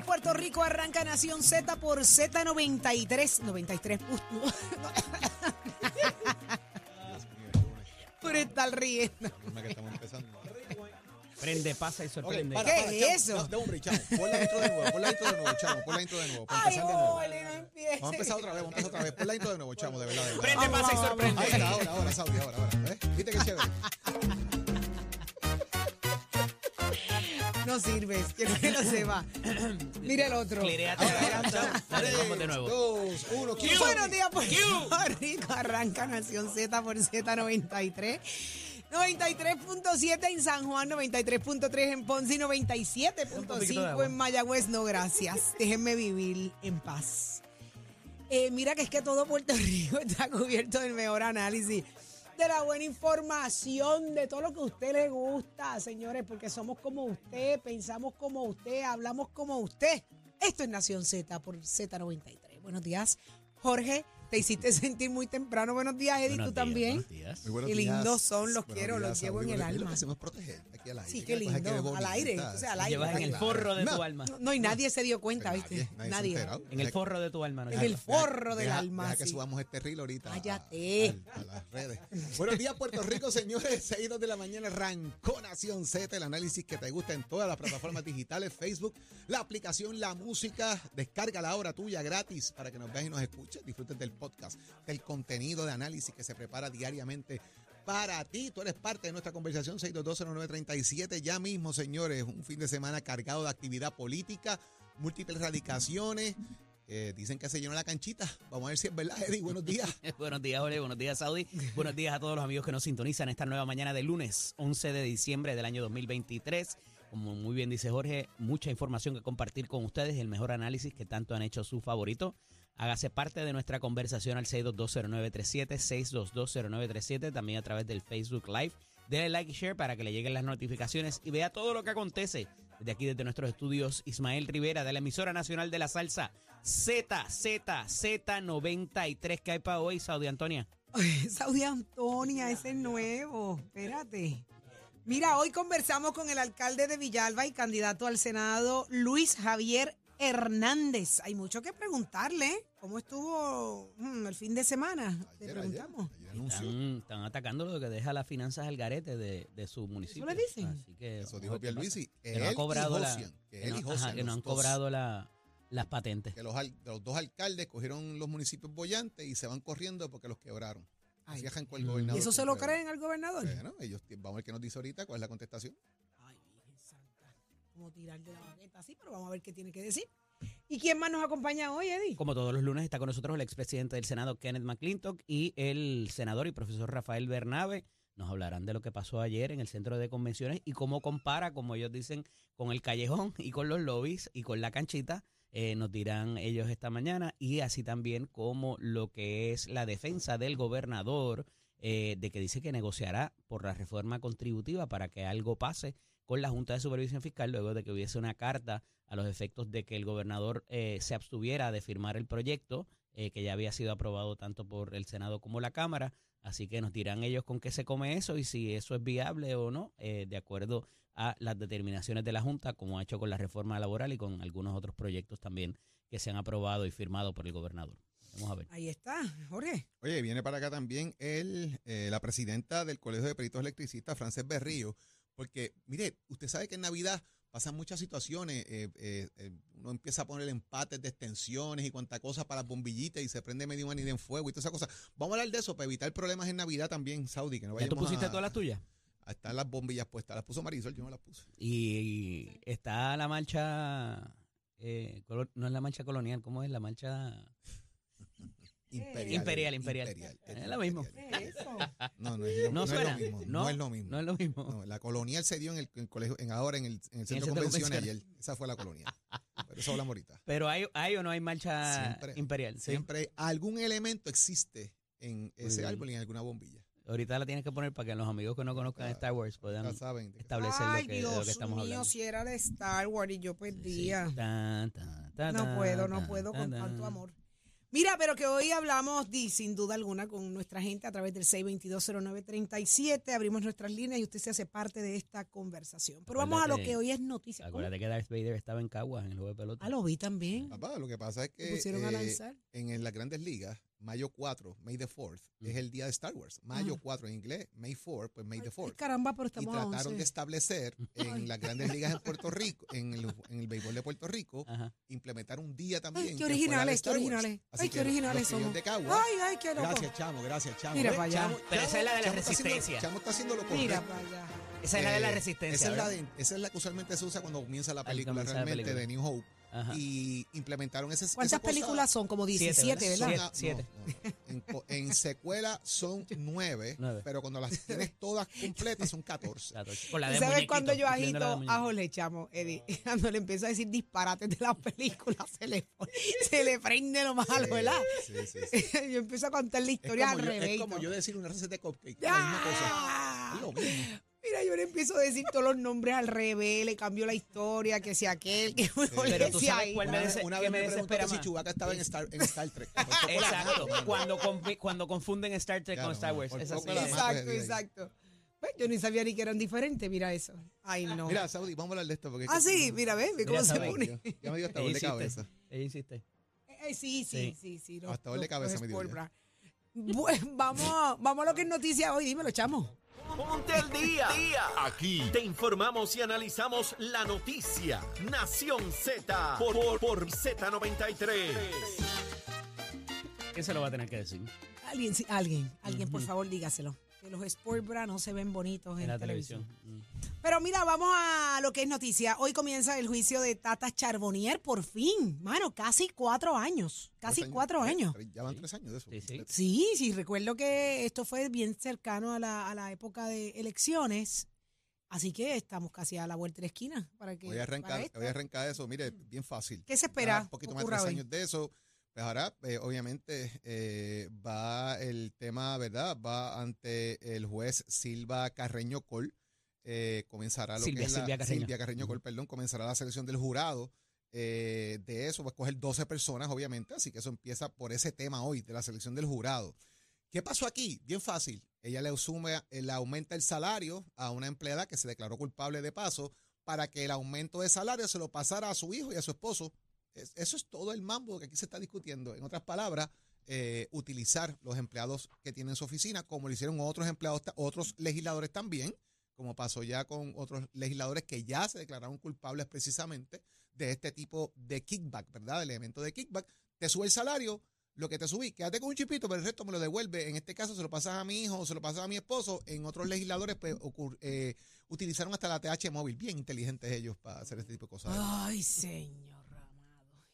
Puerto Rico arranca Nación Z por Z93. 93. por estar riendo. que estamos empezando. Prende, pasa y sorprende. Ok, ¿Qué para, es chamo. eso? No, de un break, chamo. Pon la intro de nuevo, pon la intro de nuevo, chamo. Pon la intro de nuevo, para Ay, empezar de nuevo. ole, no empieces. Vamos a empezar otra vez, vamos a empezar otra vez. Pon la intro de nuevo, chamo, de verdad. De verdad. Prende, pasa y sorprende. Ahí está, ahora, ahora, Saudi, ahora, ahora. ¿Ves? ¿Viste qué chévere? No sirves, quiero que lo sepa. Mira el otro. Cliréate la garganta. Dale, vamos de nuevo. Dos, uno, ¿quién Buenos días, Puerto Rico. Arranca Nación Z por Z93. 93.7 en San Juan, 93.3 en Ponce y Un poquito de 97.5 agua. en Mayagüez. No, gracias. Déjenme vivir en paz. Eh, mira que es que todo Puerto Rico está cubierto del mejor análisis, de la buena información, de todo lo que a usted le gusta, señores, porque somos como usted, pensamos como usted, hablamos como usted. Esto es Nación Z por Z93. Buenos días, Jorge. Te hiciste sentir muy temprano. Buenos días, Eddie. Buenos ¿Tú días, también? buenos días. Muy buenos Qué días. lindos son, los Buenos quiero, los llevo Saudi. en el Bueno, Lo alma. que hacemos es proteger aquí al aire. Sí, qué cosa quede lindo. Al aire. O sea, al aire. llevas en el claro. forro de tu alma. No, y nadie se dio cuenta, ¿viste? Nadie, nadie. se ha Nadie. enterado. En el forro de tu alma. ¿no? En el forro del deja- alma. Deja que sí. subamos este reel ahorita. a- Cállate. A, a las redes. Buenos días, Puerto Rico, señores. 6 2 de la mañana arrancó Nación Z, el análisis que te gusta en todas las plataformas digitales, Facebook, la aplicación, la música. Descarga la hora tuya gratis para que nos veas y nos escuches. Disfrutes del podcast, del contenido de análisis que se prepara diariamente para ti. Tú eres parte de nuestra conversación 6220937. Ya mismo, señores, un fin de semana cargado de actividad política, múltiples radicaciones. Dicen que se llenó la canchita. Vamos a ver si es verdad, Eddie. Buenos días. Buenos días, Jorge. Buenos días, Saudi. Buenos días a todos los amigos que nos sintonizan esta nueva mañana de lunes, 11 de diciembre del año 2023. Como muy bien dice Jorge, mucha información que compartir con ustedes, el mejor análisis que tanto han hecho su favorito. Hágase parte de nuestra conversación al 6220937, 6220937, también a través del Facebook Live. Dele like y share para que le lleguen las notificaciones y vea todo lo que acontece desde aquí, desde nuestros estudios. Ismael Rivera, de la emisora nacional de la salsa, Z, Z, Z93. ¿Qué hay para hoy, Saudi Antonia? Saudi Antonia, ese es nuevo. Espérate. Mira, hoy conversamos con el alcalde de Villalba y candidato al Senado, Luis Javier Hernández. Hay mucho que preguntarle. ¿Cómo estuvo mm, el fin de semana? Ayer, preguntamos. ayer, ayer anunció. Están, están atacando lo que deja las finanzas al garete de, de su municipio. le dicen? Así que, Eso dijo Pierluisi. pasa. Que no Él ha y cobrado la, Josian, que que él no- y ajá, Josian, que no los han dos. cobrado la- las patentes. Que los, al- los dos alcaldes cogieron los municipios bollantes y se van corriendo porque los quebraron. Ay. Así arrancó el Mm. gobernador. ¿Y eso se lo creen al gobernador? Bueno, ellos, vamos a ver qué nos dice ahorita, cuál es la contestación. Como tirar de la baqueta así, pero vamos a ver qué tiene que decir. ¿Y quién más nos acompaña hoy, Eddie? Como todos los lunes está con nosotros el expresidente del Senado, Kenneth McClintock, y el senador y profesor Rafael Bernabe. Nos hablarán de lo que pasó ayer en el centro de convenciones y cómo compara, como ellos dicen, con el callejón y con los lobbies y con la canchita. Eh, nos dirán ellos esta mañana y así también como lo que es la defensa del gobernador eh, de que dice que negociará por la reforma contributiva para que algo pase con la Junta de Supervisión Fiscal luego de que hubiese una carta a los efectos de que el gobernador eh, se abstuviera de firmar el proyecto eh, que ya había sido aprobado tanto por el Senado como la Cámara. Así que nos dirán ellos con qué se come eso y si eso es viable o no, eh, de acuerdo a las determinaciones de la Junta, como ha hecho con la reforma laboral y con algunos otros proyectos también que se han aprobado y firmado por el gobernador. Vamos a ver. Ahí está, Jorge. Oye, viene para acá también el, eh, la presidenta del Colegio de Peritos Electricistas, Frances Berrío, porque, mire, usted sabe que en Navidad pasan muchas situaciones, eh, eh, eh, uno empieza a poner empates de extensiones y cuanta cosa para las bombillitas y se prende medio manida en fuego y toda esa cosa. Vamos a hablar de eso para evitar problemas en Navidad también, Saudi, que no ¿Ya tú pusiste a, todas las tuyas? a estar las bombillas puestas. Las puso Marisol, yo no las puse. Y está la marcha, eh, colo- no es la marcha colonial, ¿cómo es la marcha? Imperial. Imperial, imperial. Es lo mismo. ¿Qué es eso? No, no es, lo- No no es suena. lo mismo. No, No, es lo mismo. No es lo mismo. No, la colonial se dio en el, en el colegio, en ahora en el, en el centro de convenciones. ayer. Esa fue la colonial. Pero eso hablamos ahorita. Pero hay, hay o no hay marcha Siempre. imperial. Sí. Siempre algún elemento existe en ese árbol y en alguna bombilla. Ahorita la tienes que poner para que los amigos que no conozcan Star Wars puedan saben. establecer Ay, lo que, de lo Dios que estamos mío, hablando. si era de Star Wars y yo Sí, perdía. tan, tan, tan, No tan, puedo, no tan, puedo con tan, tanto tan. amor. Mira, pero que hoy hablamos di- sin duda alguna con nuestra gente a través del 6220937. Abrimos nuestras líneas y usted se hace parte de esta conversación. Pero vamos a lo que hoy es noticia. ¿Cómo? Acuérdate que Darth Vader estaba en Caguas en el juego de pelota. Ah, lo vi también. Papá, lo que pasa es que pusieron a eh, lanzar. en, en las grandes ligas, mayo 4, May the 4th, es el día de Star Wars. Mayo Ajá. 4 en inglés, May 4, pues May the Ay, 4th. caramba, pero Y estamos a trataron 11. de establecer en las grandes ligas en Puerto Rico, en el, en el béisbol de Puerto Rico, Ajá. implementar un día también. Ay, qué originales, qué originales. Ay, qué originales somos. de Cagua, Ay, ay, qué loco. Gracias, Chamo, gracias, Chamo. Mira para allá. Chamo- Pero esa es la de la Chamo está haciendo- resistencia. Chamo está haciendo lo Mira correcto. para allá. Esa es la de la Eh, resistencia. Esa es la, de- esa es la que usualmente se usa cuando comienza la película comenzar la realmente película. de New Hope. Ajá. Y implementaron ese esa ¿Cuántas cosa- películas son? Como Siete, 17, ¿verdad? ¿verdad? son Siete, a- siete. no, no. En, secuela son nueve, Nueve. pero cuando las tienes todas completas son 14. La torcha. Con la ¿Tú de ¿Sabes cuando yo agito muñequito. a Jorge Chamo, Eddie? Cuando le empiezo a decir disparates de las películas, se le, se le prende lo malo, ¿verdad? Sí, sí, sí. yo empiezo a contar la historia al revés. es como yo decir una receta de cupcake. La misma cosa. ¡Ah! Es lo mismo. Mira, yo le empiezo a decir todos los nombres al revés, le cambio la historia, que si aquel, que mejor Pero tú sabes ahí. cuál Una me vez, dese- una que vez me me desespera si más. Chewbacca estaba en Star, en Star Trek. Por poco la Exacto. mato, Cuando, confi- cuando confunden Star Trek Claro, con Star Wars. por Es poco así. la mato. Exacto, exacto. Pues yo ni sabía ni que eran diferentes, mira eso. Ay, no. Mira, Saudi, vamos a hablar de esto. Porque ah, que- sí, mira, ve, ve Mira, cómo se sabe. pone. Ya, ya me dio hasta Ella dolor de cabeza. Insiste. Eh, sí, sí, Sí. sí, sí. los- Hasta dolor de cabeza me dio ya. Bra. Vamos, vamos a lo que es noticia hoy, dímelo, chamo. Ponte al día. Aquí te informamos y analizamos la noticia. Nación Z por, por, por Z93. ¿Quién se lo va a tener que decir? Alguien, sí, alguien, alguien, por favor, dígaselo. Que los Sport Bra no se ven bonitos en, En la televisión. televisión. Mm. Pero mira, vamos a lo que es noticia. Hoy comienza el juicio de Tata Charbonnier, por fin. Mano, casi cuatro años. Casi cuatro años. Ya van tres años de eso. Sí, sí. Sí, sí, recuerdo que esto fue bien cercano a la, a la época de elecciones. Así que estamos casi a la vuelta de la esquina para que. Voy a arrancar, voy a arrancar eso. Mire, bien fácil. ¿Qué se espera? Un poquito más de tres hoy? años de eso. Pues ahora, eh, obviamente, eh, va el tema, ¿verdad? Va ante el juez Silva Carreño Col. Eh, comenzará lo Silvia- que es la, Silvia Carreño. Silvia Carreño Col, perdón, comenzará la selección del jurado. de eso va a escoger 12 personas, obviamente, así que eso empieza por ese tema hoy, de la selección del jurado. ¿Qué pasó aquí? Bien fácil. Ella le asume, le aumenta el salario a una empleada que se declaró culpable de paso para que el aumento de salario se lo pasara a su hijo y a su esposo. Es- eso es todo el mambo que aquí se está discutiendo. En otras palabras, eh, utilizar los empleados que tienen su oficina, como lo hicieron otros empleados, otros legisladores también, como pasó ya con otros legisladores que ya se declararon culpables precisamente de este tipo de kickback, ¿verdad? El elemento de kickback. Te sube el salario, lo que te subí, quédate con un chipito, pero el resto me lo devuelve. En este caso se lo pasas a mi hijo se lo pasas a mi esposo. En otros legisladores pues, eh, utilizaron hasta la TH móvil. Bien inteligentes ellos para hacer este tipo de cosas. Ay, señor.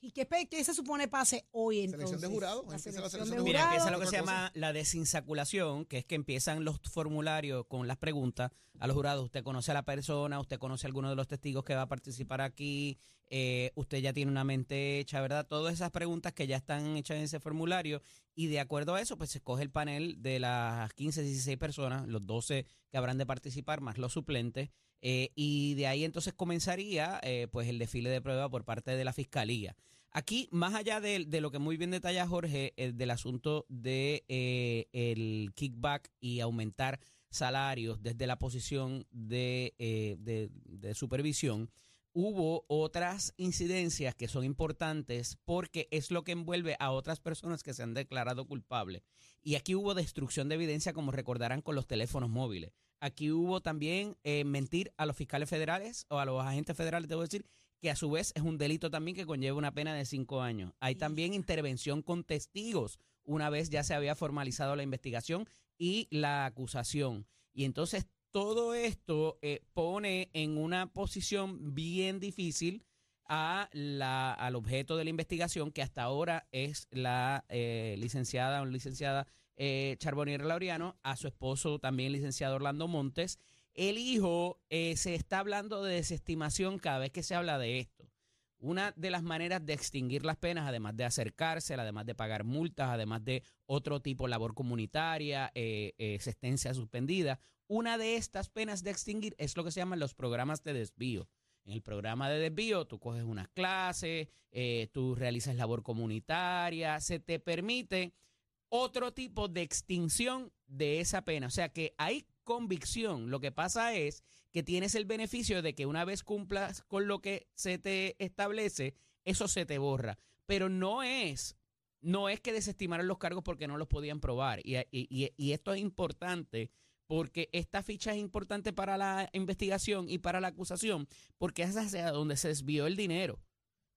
¿Y qué, se supone pase hoy entonces? Selección de jurado, La empieza la selección selección de Mira, jurado. empieza lo que se llama la desinsaculación, que es que empiezan los formularios con las preguntas a los jurados. Usted conoce a la persona, usted conoce a alguno de los testigos que va a participar aquí, eh, usted ya tiene una mente hecha, ¿verdad? Todas esas preguntas que ya están hechas en ese formulario y de acuerdo a eso, pues se escoge el panel de las 15, 16 personas, los 12 que habrán de participar, más los suplentes. eh, y de ahí entonces comenzaría eh, pues el desfile de prueba por parte de la fiscalía. Aquí, más allá de, de lo que muy bien detalla Jorge, eh, del asunto de eh, el kickback y aumentar salarios desde la posición de, de supervisión, hubo otras incidencias que son importantes porque es lo que envuelve a otras personas que se han declarado culpables. Y aquí hubo destrucción de evidencia, como recordarán, con los teléfonos móviles. Aquí hubo también eh, mentir a los fiscales federales o a los agentes federales, debo decir, que a su vez es un delito también que conlleva una pena de cinco años. Hay también intervención con testigos, una vez ya se había formalizado la investigación y la acusación. Y entonces todo esto eh, pone en una posición bien difícil a la, al objeto de la investigación, que hasta ahora es la eh, licenciada o licenciada eh, Charbonnier Laureano, a su esposo también licenciado Orlando Montes. El hijo eh, se está hablando de desestimación cada vez que se habla de esto. Una de las maneras de extinguir las penas, además de acercarse, además de pagar multas, además de otro tipo de labor comunitaria, eh, eh, existencia suspendida, una de estas penas de extinguir es lo que se llaman los programas de desvío. En el programa de desvío, tú coges unas clases, eh, tú realizas labor comunitaria, se te permite otro tipo de extinción de esa pena. O sea que hay convicción. Lo que pasa es que tienes el beneficio de que una vez cumplas con lo que se te establece, eso se te borra. Pero no es, no es que desestimaron los cargos porque no los podían probar. Y, y- y esto es importante porque esta ficha es importante para la investigación y para la acusación, porque es hacia donde se desvió el dinero.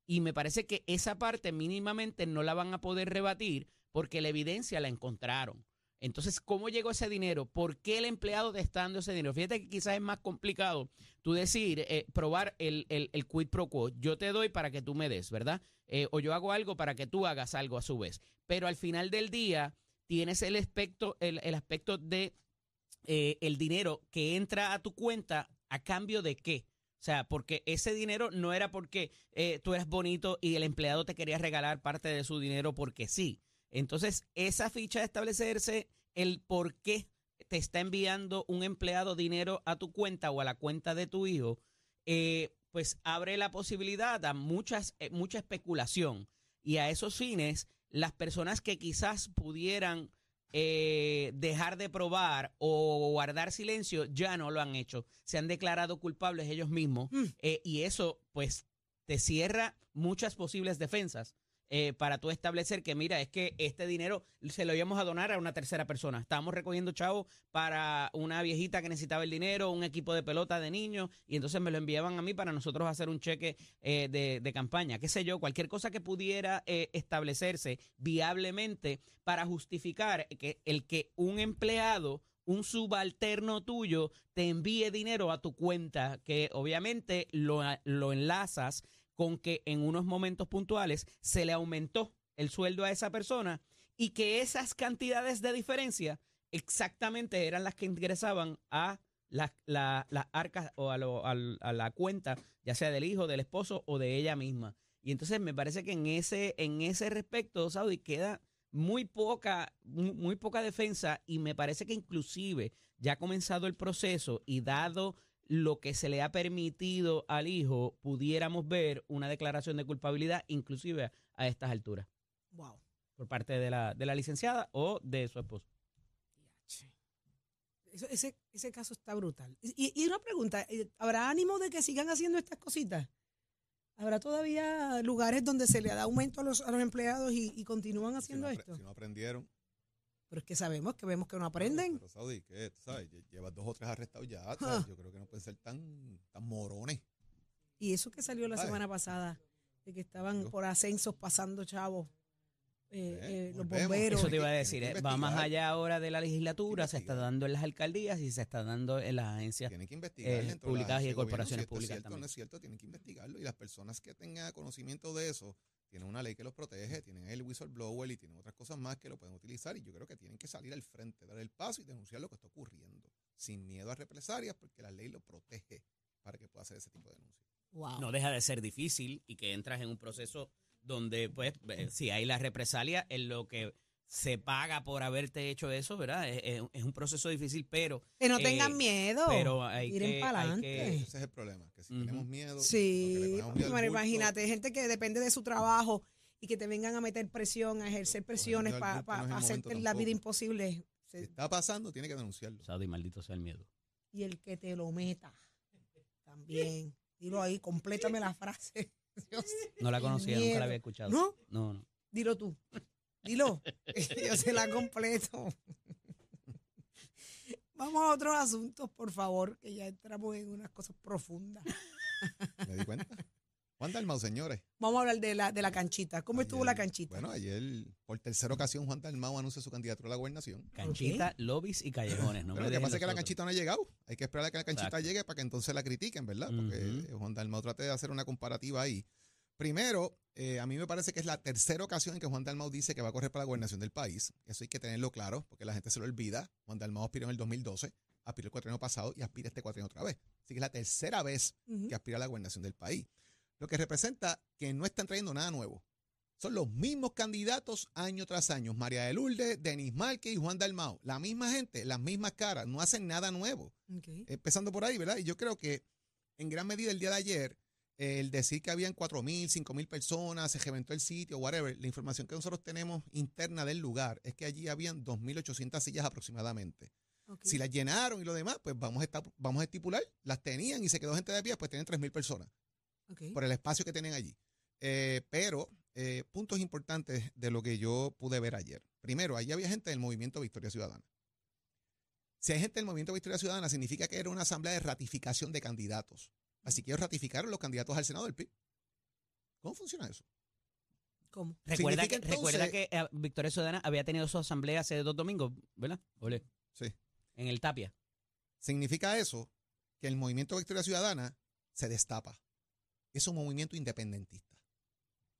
Y me parece que esa parte mínimamente no la van a poder rebatir porque la evidencia la encontraron. Entonces, ¿cómo llegó ese dinero? ¿Por qué el empleado está dando ese dinero? Fíjate que quizás es más complicado tú decir, eh, probar el, el, el quid pro quo. Yo te doy para que tú me des, ¿verdad? Eh, o yo hago algo para que tú hagas algo a su vez. Pero al final del día tienes el aspecto, el, el aspecto de eh, el dinero que entra a tu cuenta a cambio de qué. O sea, porque ese dinero no era porque tú eras bonito y el empleado te quería regalar parte de su dinero porque sí. Entonces, esa ficha de establecerse el por qué te está enviando un empleado dinero a tu cuenta o a la cuenta de tu hijo, eh, pues abre la posibilidad a muchas, eh, mucha especulación. Y a esos fines, las personas que quizás pudieran eh, dejar de probar o guardar silencio ya no lo han hecho. Se han declarado culpables ellos mismos Mm. eh, y eso pues te cierra muchas posibles defensas. Eh, para tú establecer que, mira, es que este dinero se lo íbamos a donar a una tercera persona. Estábamos recogiendo chavo para una viejita que necesitaba el dinero, un equipo de pelota de niños, y entonces me lo enviaban a mí para nosotros hacer un cheque eh, de, de campaña, qué sé yo, cualquier cosa que pudiera eh, establecerse viablemente para justificar que el que un empleado un subalterno tuyo te envíe dinero a tu cuenta, que obviamente lo, lo enlazas con que en unos momentos puntuales se le aumentó el sueldo a esa persona y que esas cantidades de diferencia exactamente eran las que ingresaban a las la, arcas o a, lo- a la cuenta, ya sea del hijo, del esposo o de ella misma. Y entonces me parece que en ese, en ese respecto, Saudi, queda muy poca, muy, muy poca defensa y me parece que inclusive ya ha comenzado el proceso y dado lo que se le ha permitido al hijo, pudiéramos ver una declaración de culpabilidad inclusive a, a estas alturas Wow. por parte de la, de la licenciada o de su esposo. Eso- ese, ese caso está brutal. Y, y una pregunta, eh, ¿habrá ánimo de que sigan haciendo estas cositas? ¿Habrá todavía lugares donde se le da aumento a los, a los empleados y, y continúan Si haciendo no, esto? Si no aprendieron. Pero es que sabemos que vemos que no aprenden. Pero, Saudi, ¿qué? Tú sabes, lle- llevas dos o tres arrestados ya. Ah. ¿sabes? Yo creo que no pueden ser tan, tan morones. Y eso que salió la semana pasada, de que estaban por ascensos pasando chavos, eh, Eh, los bomberos. Eso te iba a decir, eh, va más allá ahora de la legislatura, se está dando en las alcaldías y se está dando en las agencias. Tienen que investigar eh, públicas y de gobierno corporaciones si esto públicas es cierto, también. no es cierto, tienen que investigarlo. Y las personas que tengan conocimiento de eso, tienen una ley que los protege, tienen el whistleblower y tienen otras cosas más que lo pueden utilizar. Y yo creo que tienen que salir al frente, dar el paso y denunciar lo que está ocurriendo, sin miedo a represalias, porque la ley lo protege para que pueda hacer ese tipo de denuncias. Wow. no deja de ser difícil y que entras en un proceso donde, pues, eh, si hay la represalia en lo que se paga por haberte hecho eso, ¿verdad? Es, es- es un proceso difícil, pero que no eh, tengan miedo. pero hay Tiren que- para adelante. Ese es el problema, que si tenemos miedo, Sí, le miedo bueno, imagínate, gente que depende de su trabajo y que te vengan a meter presión, a ejercer presiones para no el hacerte la vida imposible. Si está pasando, tiene que denunciarlo. Saudi, maldito sea el miedo. y el que te lo meta también. Dilo ahí, complétame la frase. Dios. No la conocía, nunca la había escuchado. ¿No? No, no. Dilo tú. Dilo. Yo se la completo. Vamos a otros asuntos, por favor, que ya entramos en unas cosas profundas. Me di cuenta. Juan Dalmau, señores. Vamos a hablar de la, de la canchita. ¿Cómo estuvo la canchita? Bueno, ayer, por tercera ocasión, Juan Dalmau anuncia su candidatura a la gobernación. Canchita, lobbies y callejones. No Pero me lo que pasa es que la canchita no ha llegado. Hay que esperar a que la canchita Exacto. llegue para que entonces la critiquen, ¿verdad? Porque Ujú. Juan Dalmau trate de hacer una comparativa ahí. Primero, eh, a mí me parece que es la tercera ocasión en que Juan Dalmau dice que va a correr para la gobernación del país. Eso hay que tenerlo claro, porque la gente se lo olvida. Juan Dalmau aspiró en el 2012, aspiró el cuatrienio pasado y aspira este cuatrienio otra vez. Así que es la tercera vez que aspira a la gobernación del país. Lo que representa que no están trayendo nada nuevo. Son los mismos candidatos año tras año. María de Lourdes, Denis Márquez y Juan Dalmau. La misma gente, las mismas caras, no hacen nada nuevo. Empezando por ahí, ¿verdad? Y yo creo que en gran medida el día de ayer el decir que habían 4.000, 5.000 personas, se reventó el sitio, whatever, la información que nosotros tenemos interna del lugar es que allí habían 2.800 sillas aproximadamente. Si las llenaron y lo demás, pues vamos a, estar, vamos a estipular, las tenían y se quedó gente de pie, pues tienen 3.000 personas por el espacio que tienen allí. Eh, pero eh, puntos importantes de lo que yo pude ver ayer. Primero, allí había gente del movimiento Victoria Ciudadana. Si hay gente del movimiento Victoria Ciudadana, significa que era una asamblea de ratificación de candidatos. Así que ellos ratificaron los candidatos al Senado del PIB. ¿Cómo funciona eso? ¿Cómo? Recuerda que, recuerda que eh, Victoria Ciudadana había tenido su asamblea hace dos domingos, ¿verdad? Ole, Sí. en el Tapia. Significa eso que el movimiento Victoria Ciudadana se destapa. Es un movimiento independentista.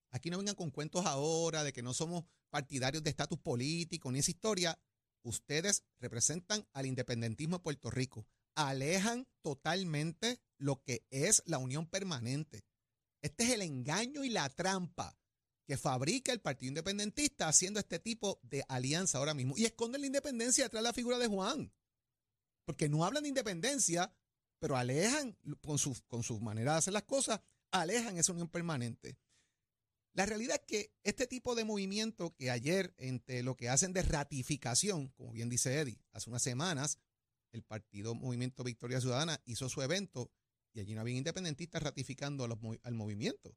Aquí no vengan con cuentos ahora de que no somos partidarios de estatus político ni esa historia. Ustedes representan al independentismo de Puerto Rico. Alejan totalmente lo que es la unión permanente. Este es el engaño y la trampa que fabrica el Partido Independentista haciendo este tipo de alianza ahora mismo. Y esconden la independencia detrás de la figura de Juan porque no hablan de independencia, pero alejan con su, con su manera de hacer las cosas, alejan esa unión permanente. La realidad es que este tipo de movimiento que ayer, entre lo que hacen de ratificación, como bien dice Eddie, hace unas semanas, el partido Movimiento Victoria Ciudadana hizo su evento y allí no había independentistas ratificando los al movimiento.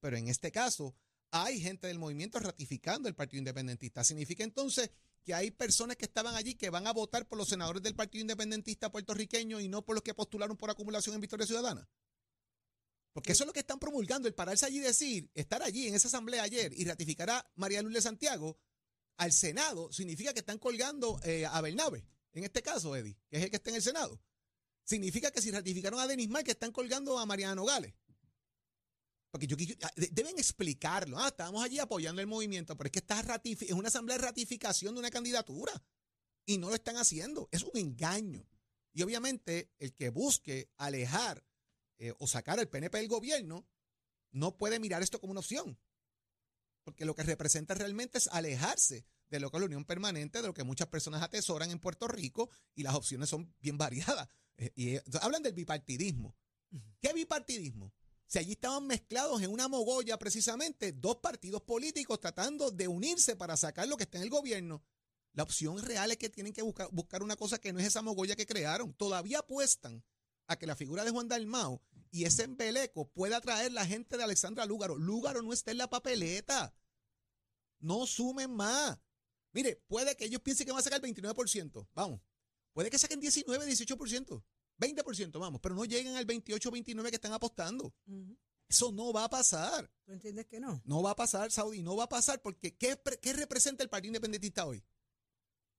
Pero en este caso, hay gente del movimiento ratificando el Partido Independentista. Significa entonces que hay personas que estaban allí que van a votar por los senadores del Partido Independentista puertorriqueño y no por los que postularon por acumulación en Victoria Ciudadana. Porque eso es lo que están promulgando, el pararse allí y decir, estar allí en esa asamblea ayer y ratificar a María Luz de Santiago al Senado, significa que están colgando eh, a Bernabe, en este caso, Eddie, que es el que está en el Senado. Significa que si ratificaron a Denis Mar, que están colgando a Mariana Nogales. Porque yo, yo- ah, de- deben explicarlo. Ah, estábamos allí apoyando el movimiento, pero es que está es una asamblea de ratificación de una candidatura. Y no lo están haciendo. Es un engaño. Y obviamente el que busque alejar eh, o sacar al PNP del gobierno no puede mirar esto como una opción. Porque lo que representa realmente es alejarse de lo que es la unión permanente, de lo que muchas personas atesoran en Puerto Rico y las opciones son bien variadas. Eh, y eh, hablan del bipartidismo. ¿Qué bipartidismo? Si allí estaban mezclados en una mogolla precisamente dos partidos políticos tratando de unirse para sacar lo que está en el gobierno. La opción real es que tienen que buscar, buscar una cosa que no es esa mogolla que crearon. Todavía apuestan a que la figura de Juan Dalmao y ese embeleco pueda atraer la gente de Alexandra Lúgaro. Lúgaro no está en la papeleta. No sumen más. Mire, puede que ellos piensen que van a sacar el 29%. Vamos. Puede que saquen 19, 18%. 20%, vamos. Pero no lleguen al 28, 29 que están apostando. Eso no va a pasar. ¿Tú entiendes que no? No va a pasar, Saudi. No va a pasar porque ¿qué, qué representa el Partido Independentista hoy?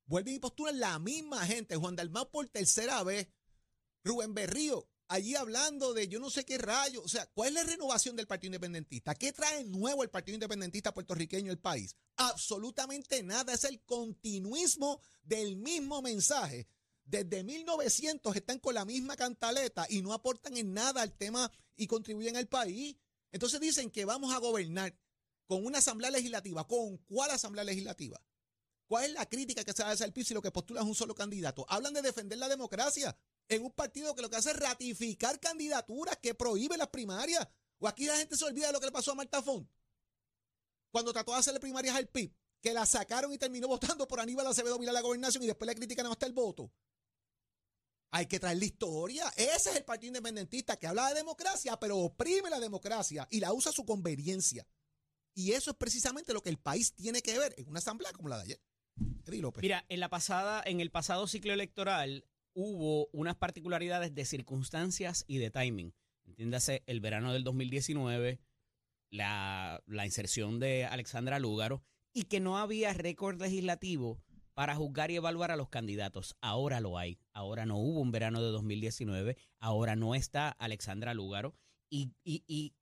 Vuelven y postulan la misma gente. Juan Dalmau por tercera vez. Rubén Berrío, allí hablando de yo no sé qué rayo. O sea, ¿cuál es la renovación del Partido Independentista? ¿Qué trae nuevo el Partido Independentista puertorriqueño al país? Absolutamente nada. Es el continuismo del mismo mensaje. Desde 1900 están con la misma cantaleta y no aportan en nada al tema y contribuyen al país. Entonces dicen que vamos a gobernar con una asamblea legislativa. ¿Con cuál asamblea legislativa? ¿Cuál es la crítica que se hace al piso y lo que postula es un solo candidato? Hablan de defender la democracia en un partido que lo que hace es ratificar candidaturas que prohíbe las primarias. O aquí la gente se olvida de lo que le pasó a Marta Font cuando trató de hacerle primarias al PIB, que la sacaron y terminó votando por Aníbal Acevedo Vila la gobernación y después le critican hasta el voto. Hay que traer la historia. Ese es el Partido Independentista que habla de democracia, pero oprime la democracia y la usa a su conveniencia. Y eso es precisamente lo que el país tiene que ver en una asamblea como la de ayer. Eddie López. Mira, en la pasada, en el pasado ciclo electoral hubo unas particularidades de circunstancias y de timing. Entiéndase, el verano del 2019, la, la inserción de Alexandra Lúgaro y que no había récord legislativo para juzgar y evaluar a los candidatos. Ahora lo hay. Ahora no hubo un verano de 2019. Ahora no está Alexandra Lúgaro. Y,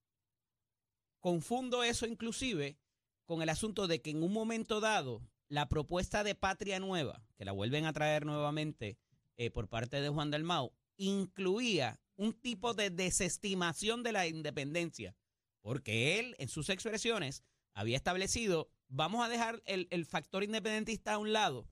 confundo eso inclusive con el asunto de que en un momento dado la propuesta de Patria Nueva, que la vuelven a traer nuevamente eh, por parte de Juan Dalmau, incluía un tipo de desestimación de la independencia, porque él en sus expresiones había establecido, vamos a dejar el, el factor independentista a un lado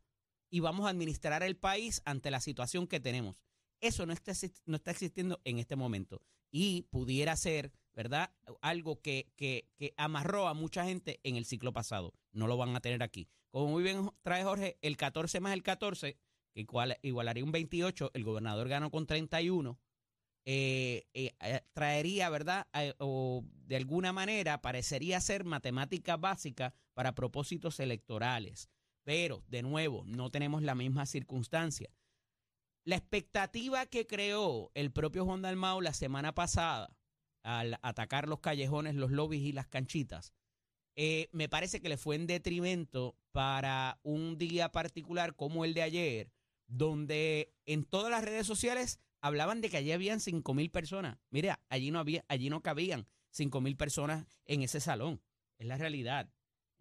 y vamos a administrar el país ante la situación que tenemos. Eso no está, no está existiendo en este momento y pudiera ser ¿verdad? Algo que, que, que amarró a mucha gente en el ciclo pasado. No lo van a tener aquí. Como muy bien trae Jorge, el 14 más el 14, que igual, igualaría un 28, el gobernador ganó con 31. Eh, eh, eh, traería, ¿verdad? O de alguna manera parecería ser matemática básica para propósitos electorales. Pero, de nuevo, no tenemos la misma circunstancia. La expectativa que creó el propio Juan Dalmau la semana pasada al atacar los callejones, los lobbies y las canchitas, me parece que le fue en detrimento para un día particular como el de ayer, donde en todas las redes sociales hablaban de que allí habían cinco mil personas. Mira, allí no había, allí no cabían cinco mil personas en ese salón. Es la realidad.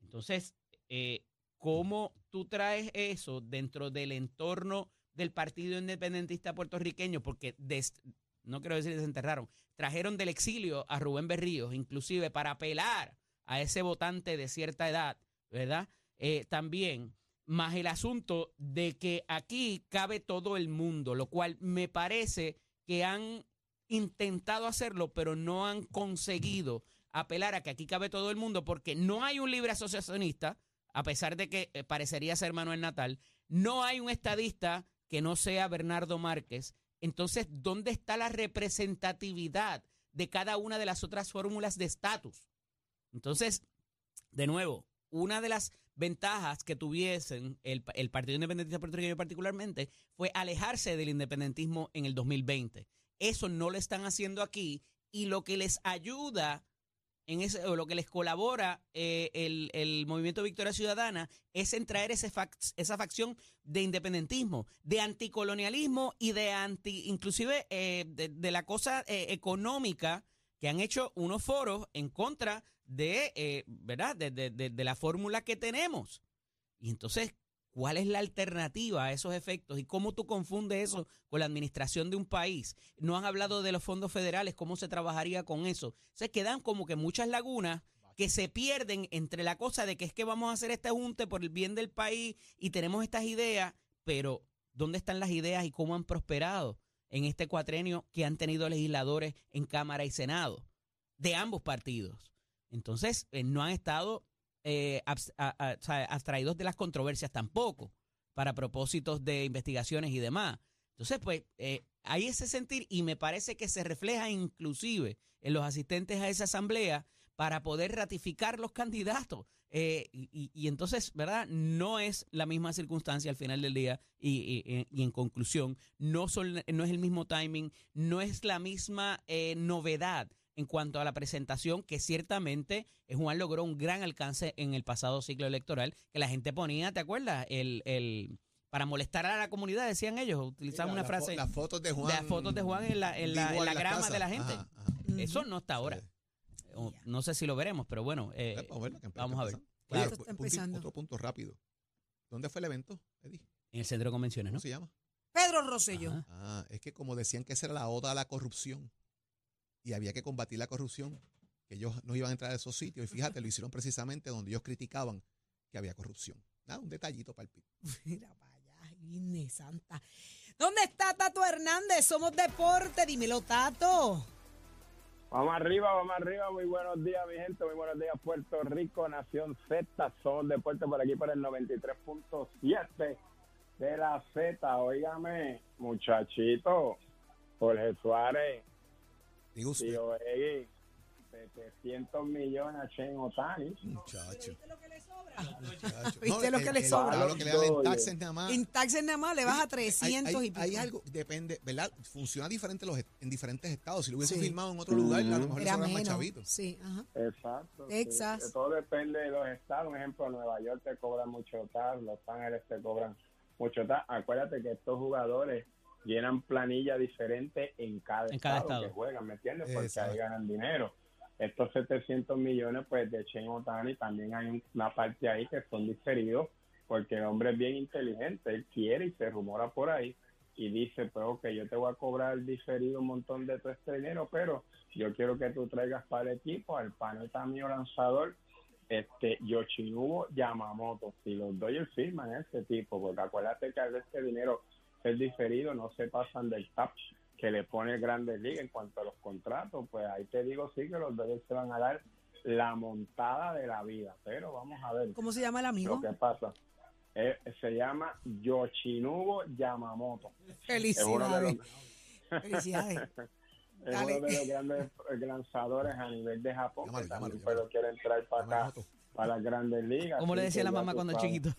Entonces, eh, ¿cómo tú traes eso dentro del entorno del Partido Independentista puertorriqueño? Porque des- no quiero decir desenterraron, trajeron del exilio a Rubén Berríos, inclusive para apelar a ese votante de cierta edad, ¿verdad? Eh, también, más el asunto de que aquí cabe todo el mundo, lo cual me parece que han intentado hacerlo, pero no han conseguido apelar a que aquí cabe todo el mundo, porque no hay un libre asociacionista, a pesar de que eh, parecería ser Manuel Natal, no hay un estadista que no sea Bernardo Márquez. Entonces, ¿dónde está la representatividad de cada una de las otras fórmulas de estatus? Entonces, de nuevo, una de las ventajas que tuviesen el, el Partido Independentista Puertorriqueño particularmente fue alejarse del independentismo en el 2020. Eso no lo están haciendo aquí y lo que les ayuda en ese, o lo que les colabora eh, el, el movimiento Victoria Ciudadana es en traer ese fac- esa facción de independentismo, de anticolonialismo y de anti, inclusive eh, de, de la cosa eh, económica que han hecho unos foros en contra de, eh, ¿verdad? De, de- de- de la fórmula que tenemos. Y entonces, ¿cuál es la alternativa a esos efectos? ¿Y cómo tú confundes eso con la administración de un país? No han hablado de los fondos federales, cómo se trabajaría con eso. Se quedan como que muchas lagunas que se pierden entre la cosa de que es que vamos a hacer este junte por el bien del país y tenemos estas ideas, pero ¿dónde están las ideas y cómo han prosperado en este cuatrenio que han tenido legisladores en Cámara y Senado de ambos partidos? Entonces, eh, no han estado eh, abstraídos de las controversias tampoco para propósitos de investigaciones y demás. Entonces, pues, eh, hay ese sentir y me parece que se refleja inclusive en los asistentes a esa asamblea para poder ratificar los candidatos. Eh, y, entonces, ¿verdad? No es la misma circunstancia al final del día y, y- y en conclusión, no, son, no es el mismo timing, no es la misma eh, novedad en cuanto a la presentación, que ciertamente eh, Juan logró un gran alcance en el pasado ciclo electoral, que la gente ponía, ¿te acuerdas? El, el, para molestar a la comunidad, decían ellos, utilizaban una La- frase, fo- Las fotos de Juan. las fotos de Juan en la, en la, en la grama de la gente. Ajá, ajá. Eso no está ahora. Sí. O- No sé si lo veremos, pero bueno, eh, Eh, vamos a ver lo que empe- vamos a ver. Claro. Oye, está empezando. otro punto rápido. ¿Dónde fue el evento, Eddie? en el centro de convenciones, ¿Cómo ¿no? se llama? Pedro Rosselló. Ajá. Ah, es que como decían que esa era la oda a la corrupción y había que combatir la corrupción, que ellos no iban a entrar a esos sitios y fíjate, lo hicieron precisamente donde ellos criticaban que había corrupción. Nada, un detallito para el PIB. Mira para allá, Virgen Santa. ¿Dónde está Tato Hernández? Somos deporte, dímelo, Tato. Vamos arriba, vamos arriba. Muy buenos días, mi gente. Muy buenos días, Puerto Rico, Nación Z. Son deporte por aquí por el 93.7 de la Z. Óigame, muchachito. Jorge Suárez, usted, tío Egui, 700 millones a Chen Otani. muchacho. ¿Viste lo que le sobra? muchacho. ¿Viste lo que le sobra? Lo que le dan en taxes nada más. En taxes nada más le vas a Hay- 300 hay, y pico. hay algo, depende, ¿verdad? Funciona diferente los, en diferentes estados. Si lo hubiese Sí. filmado en otro lugar, a lo mejor le sobran más menos. chavitos. Sí, ajá. Exacto. sí. Todo depende de los estados. Un ejemplo, Nueva York te cobran mucho TAR, Los Ángeles te cobran mucho TAR. Acuérdate que estos jugadores llenan planilla diferente en cada, En cada estado, estado. que juegan, ¿me entiendes? Porque Exacto. ahí ganan dinero. Estos 700 millones, pues, de Chen Otani, también hay un- una parte ahí que son diferidos, porque el hombre es bien inteligente, él quiere y se rumora por ahí, y dice, pues, ok, yo te voy a cobrar diferido un montón de todo este dinero, pero yo quiero que tú traigas para el equipo al paneta mío lanzador, este Yoshinobu Yamamoto. Si los Dodgers firman a ese tipo, porque acuérdate que al este dinero es diferido, no se pasan del cap que le pone Grandes Ligas en cuanto a los contratos, pues ahí te digo sí que los Dodgers se van a dar la montada de la vida, pero vamos a ver ¿Cómo se llama el lo amigo? que pasa. Eh, se llama Yoshinobu Yamamoto. Los, Felicidades. Felicidades. es Dale. uno de los grandes lanzadores a nivel de Japón, que también pero quiere entrar para acá, Moto. para las grandes ligas. Como le decía la mamá cuando sabes. chiquito.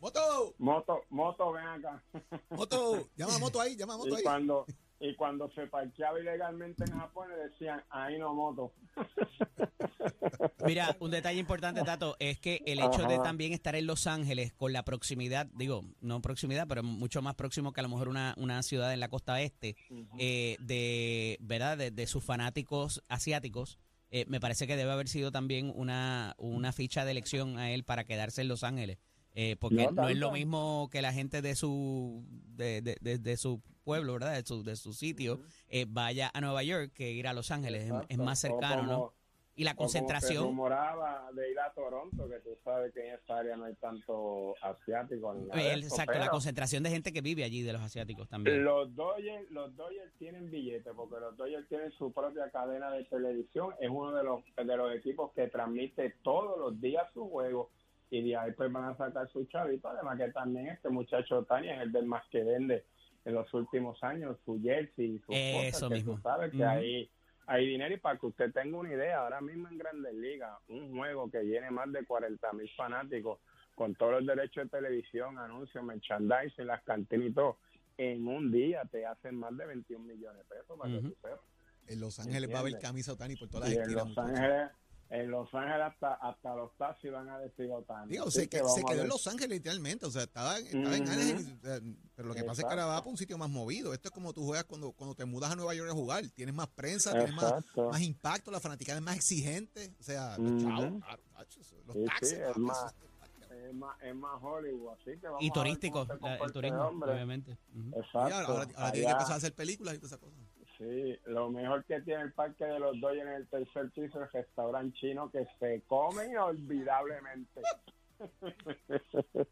¡Moto! Moto, moto, ven acá. ¡Moto! Llama a Moto ahí, llama a Moto Y ahí. cuando, y cuando se parqueaba ilegalmente en Japón, le decían, ahí no moto. Mira, un detalle importante, Tato, es que el hecho de también estar en Los Ángeles con la proximidad, digo, no proximidad, pero mucho más próximo que a lo mejor una, una ciudad en la costa este, eh, de, ¿verdad? De, de sus fanáticos asiáticos, eh, me parece que debe haber sido también una, una ficha de elección a él para quedarse en Los Ángeles. eh, porque No no, es lo mismo que la gente de su de, de- de- de su pueblo, ¿verdad? De su, de su sitio, eh, vaya a Nueva York que ir a Los Ángeles. Es- más cercano, como- ¿no? Y la o como se concentración. rumoraba de ir a Toronto, que tú sabes que en esa área no hay tanto asiático. ni nada Eh, Exacto, la concentración de gente que vive allí, de los asiáticos también. Los Dodgers, los Dodgers tienen billetes porque los Dodgers tienen su propia cadena de televisión. Es uno de los de los equipos que transmite todos los días su juego y de ahí pues van a sacar su chavito. Además que también este muchacho Tania es el del más que vende en los últimos años su jersey y sus Eso cosas. Que mismo. tú sabes que Ujú. ahí hay dinero y para que usted tenga una idea, ahora mismo en Grandes Ligas, un juego que llene más de 40 mil fanáticos con todos los derechos de televisión, anuncios, merchandising, las cantinas y todo, en un día te hacen más de 21 millones de pesos para que tú sepas. En Los Ángeles va a haber camisa Otani por todas las Y en. Los. Ángeles, en Los Ángeles hasta, hasta los taxis van a decir Otani. Digo, se, que que- vamos se a quedó en Los Ángeles literalmente, o sea, estaba, estaba en. Ángeles, pero lo que pasa es que ahora va para un sitio más movido. Esto es como tú juegas cuando, cuando te mudas a Nueva York a jugar. Tienes más prensa, tienes más, más impacto, la fanaticada es más exigente. O sea, chao, claro, macho, los Sí, sí, taxis. es más- Es más, es más Hollywood, así que vamos Y a ver turístico, comporta el turismo, obviamente. Ujú. y Exacto. ahora, ahora, ahora tiene que empezar a hacer películas y todas esas cosas. Sí, lo mejor que tiene el parque de los Dodgers en el tercer piso es el restaurante chino que se come inolvidablemente.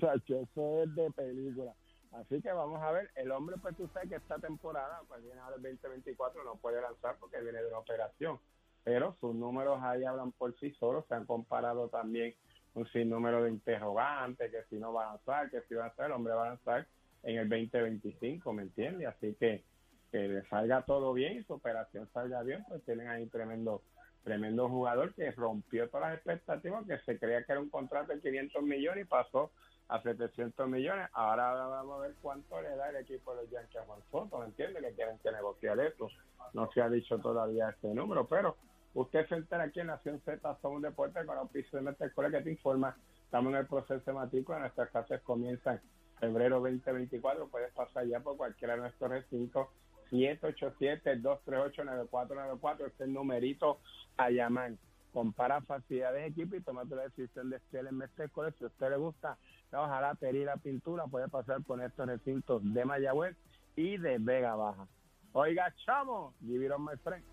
Chacho, eso es de película. Así que vamos a ver, el hombre pues tú sabes que esta temporada, pues viene ahora el 2024, no puede lanzar porque viene de una operación. Pero sus números ahí hablan por sí solos, se han comparado también un sinnúmero de interrogantes, que si no va a lanzar, que si va a lanzar, el hombre va a lanzar en el 2025, ¿me entiendes? Así que que le salga todo bien y su operación salga bien, pues tienen ahí tremendo tremendo jugador que rompió todas las expectativas, que se creía que era un contrato de 500 millones y pasó a 700 millones. Ahora vamos a ver cuánto le da el equipo de los Yankees a Juan Soto, ¿me entiende? Que tienen que negociar eso. No se ha dicho todavía este número, pero usted se entera aquí en Nación Z, somos deporte con auspicio de nuestra escuela que te informa. Estamos en el proceso de matrícula, nuestras clases comienzan en febrero 2024. Puedes pasar ya por cualquiera de nuestros recintos 787-238-9494. Este es el numerito a llamar. Compara facilidades de equipo y toma la decisión de estudiar en Mestre. Si a usted le gusta trabajar la pedir la pintura, puede pasar por estos recintos de Mayagüez y de Vega Baja. Oiga, chamo, give it on my friend.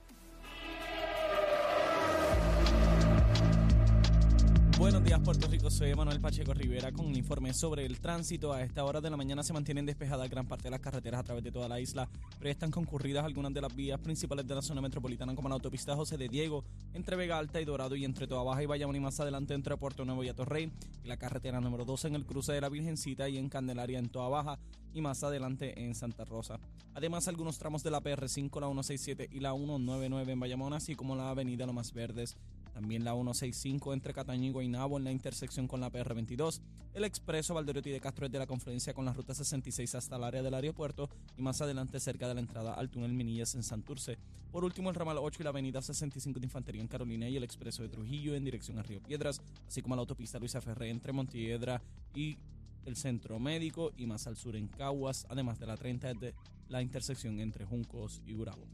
Buenos días, Puerto Rico. Soy Manuel Pacheco Rivera con un informe sobre el tránsito. A esta hora de la mañana se mantienen despejadas gran parte de las carreteras a través de toda la isla, pero están concurridas algunas de las vías principales de la zona metropolitana, como la autopista José de Diego, entre Vega Alta y Dorado, y entre Toa Baja y Bayamón, y más adelante entre Puerto Nuevo y Atorrey, y la carretera número 12 en el cruce de la Virgencita y en Candelaria en Toa Baja, y más adelante en Santa Rosa. Además, algunos tramos de la PR5, la 167 y la 199 en Bayamón, así como la avenida Lomas Verdes también la 165 entre Cataño y Guaynabo en la intersección con la PR22. El expreso Valderotti de Castro es de la confluencia con la ruta 66 hasta el área del aeropuerto y más adelante cerca de la entrada al túnel Minillas en Santurce. Por último, el ramal 8 y la avenida 65 de Infantería en Carolina y el expreso de Trujillo en dirección a Río Piedras, así como la autopista Luisa Ferré entre Montiedra y el centro médico y más al sur en Caguas, además de la 30 de la intersección entre Juncos y Gurabo.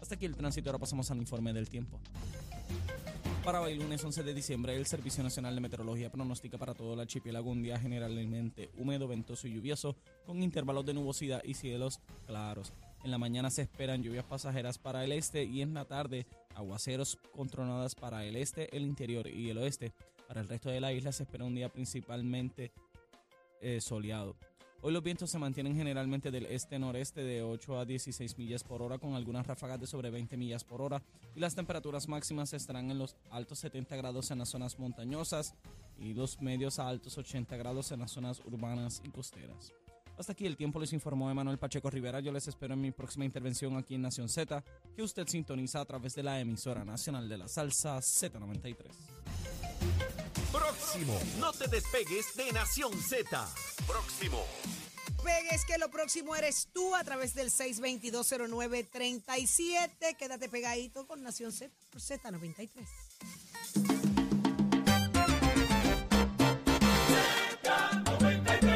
Hasta aquí el tránsito, ahora pasamos al informe del tiempo. Para hoy, lunes 11 de diciembre, el Servicio Nacional de Meteorología pronostica para todo el archipiélago un día generalmente húmedo, ventoso y lluvioso, con intervalos de nubosidad y cielos claros. En la mañana se esperan lluvias pasajeras para el este y en la tarde aguaceros con tronadas para el este, el interior y el oeste. Para el resto de la isla se espera un día principalmente eh, soleado. Hoy los vientos se mantienen generalmente del este-noreste de 8 a 16 millas por hora con algunas ráfagas de sobre 20 millas por hora y las temperaturas máximas estarán en los altos 70 grados en las zonas montañosas y los medios a altos 80 grados en las zonas urbanas y costeras. Hasta aquí el tiempo les informó Emanuel Pacheco Rivera. Yo les espero en mi próxima intervención aquí en Nación Z, que usted sintoniza a través de la emisora nacional de la salsa Z93. Próximo. No te despegues de Nación Z. Próximo. Pegues que lo próximo eres tú a través del 6220937. Quédate pegadito con Nación Z por Z93.